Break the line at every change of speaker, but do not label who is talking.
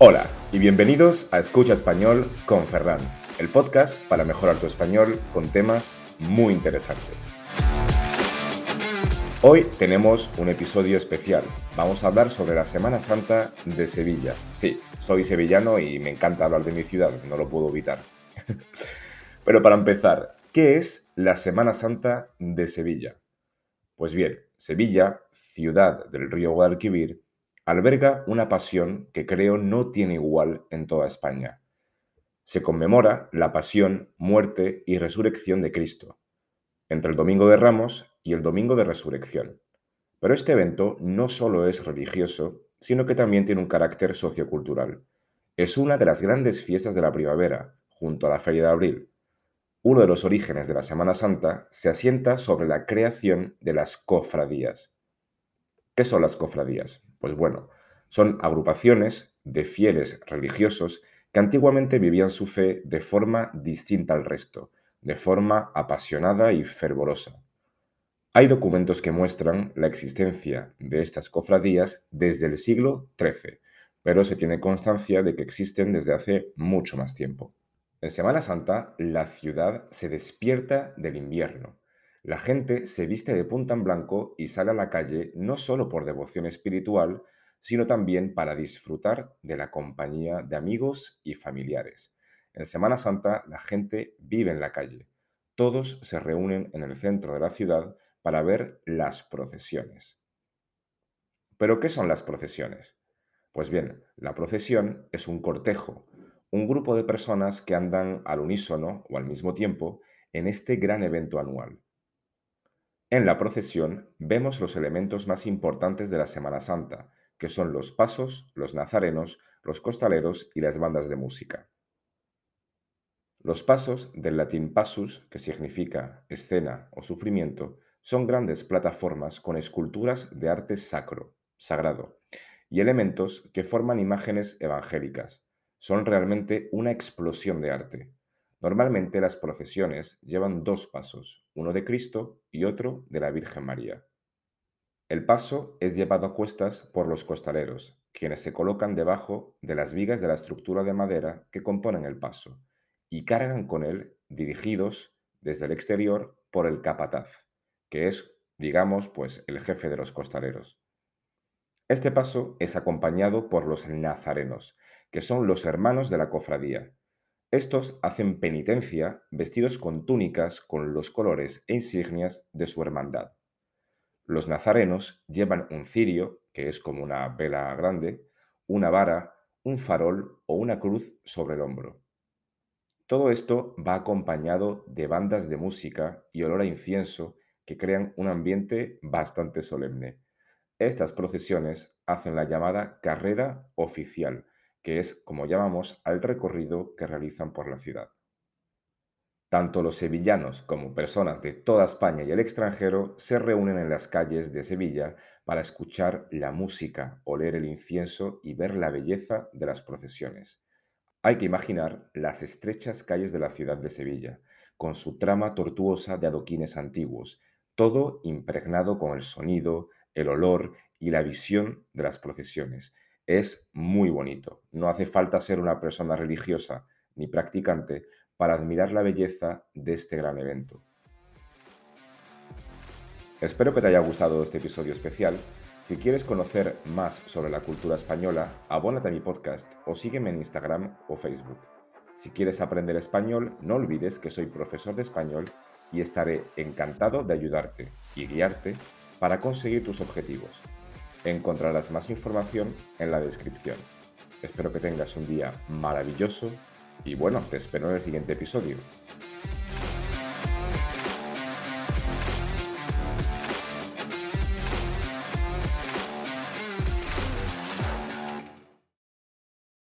Hola y bienvenidos a Escucha Español con Ferran, el podcast para mejorar tu español con temas muy interesantes. Hoy tenemos un episodio especial. Vamos a hablar sobre la Semana Santa de Sevilla. Sí, soy sevillano y me encanta hablar de mi ciudad, no lo puedo evitar. Pero para empezar, ¿qué es la Semana Santa de Sevilla? Pues bien, Sevilla, ciudad del río Guadalquivir, alberga una pasión que creo no tiene igual en toda España. Se conmemora la pasión, muerte y resurrección de Cristo, entre el Domingo de Ramos y el Domingo de Resurrección. Pero este evento no solo es religioso, sino que también tiene un carácter sociocultural. Es una de las grandes fiestas de la primavera, junto a la Feria de Abril. Uno de los orígenes de la Semana Santa se asienta sobre la creación de las cofradías. ¿Qué son las cofradías? Pues bueno, son agrupaciones de fieles religiosos que antiguamente vivían su fe de forma distinta al resto, de forma apasionada y fervorosa. Hay documentos que muestran la existencia de estas cofradías desde el siglo XIII, pero se tiene constancia de que existen desde hace mucho más tiempo. En Semana Santa, la ciudad se despierta del invierno la gente se viste de punta en blanco y sale a la calle no solo por devoción espiritual, sino también para disfrutar de la compañía de amigos y familiares. En Semana Santa la gente vive en la calle. Todos se reúnen en el centro de la ciudad para ver las procesiones. ¿Pero qué son las procesiones? Pues bien, la procesión es un cortejo, un grupo de personas que andan al unísono o al mismo tiempo en este gran evento anual. En la procesión vemos los elementos más importantes de la Semana Santa, que son los pasos, los nazarenos, los costaleros y las bandas de música. Los pasos, del latín passus, que significa escena o sufrimiento, son grandes plataformas con esculturas de arte sacro, sagrado, y elementos que forman imágenes evangélicas. Son realmente una explosión de arte. Normalmente las procesiones llevan dos pasos, uno de Cristo y otro de la Virgen María. El paso es llevado a cuestas por los costaleros, quienes se colocan debajo de las vigas de la estructura de madera que componen el paso, y cargan con él dirigidos desde el exterior por el capataz, que es, digamos, pues el jefe de los costaleros. Este paso es acompañado por los nazarenos, que son los hermanos de la cofradía, estos hacen penitencia vestidos con túnicas con los colores e insignias de su hermandad. Los nazarenos llevan un cirio, que es como una vela grande, una vara, un farol o una cruz sobre el hombro. Todo esto va acompañado de bandas de música y olor a incienso que crean un ambiente bastante solemne. Estas procesiones hacen la llamada carrera oficial, que es como llamamos al recorrido que realizan por la ciudad. Tanto los sevillanos como personas de toda España y el extranjero se reúnen en las calles de Sevilla para escuchar la música, oler el incienso y ver la belleza de las procesiones. Hay que imaginar las estrechas calles de la ciudad de Sevilla, con su trama tortuosa de adoquines antiguos, todo impregnado con el sonido, el olor y la visión de las procesiones, es muy bonito. No hace falta ser una persona religiosa ni practicante para admirar la belleza de este gran evento. Espero que te haya gustado este episodio especial. Si quieres conocer más sobre la cultura española, abónate a mi podcast o sígueme en Instagram o Facebook. Si quieres aprender español, no olvides que soy profesor de español y estaré encantado de ayudarte y guiarte para conseguir tus objetivos. Encontrarás más información en la descripción. Espero que tengas un día maravilloso y bueno, te espero en el siguiente episodio.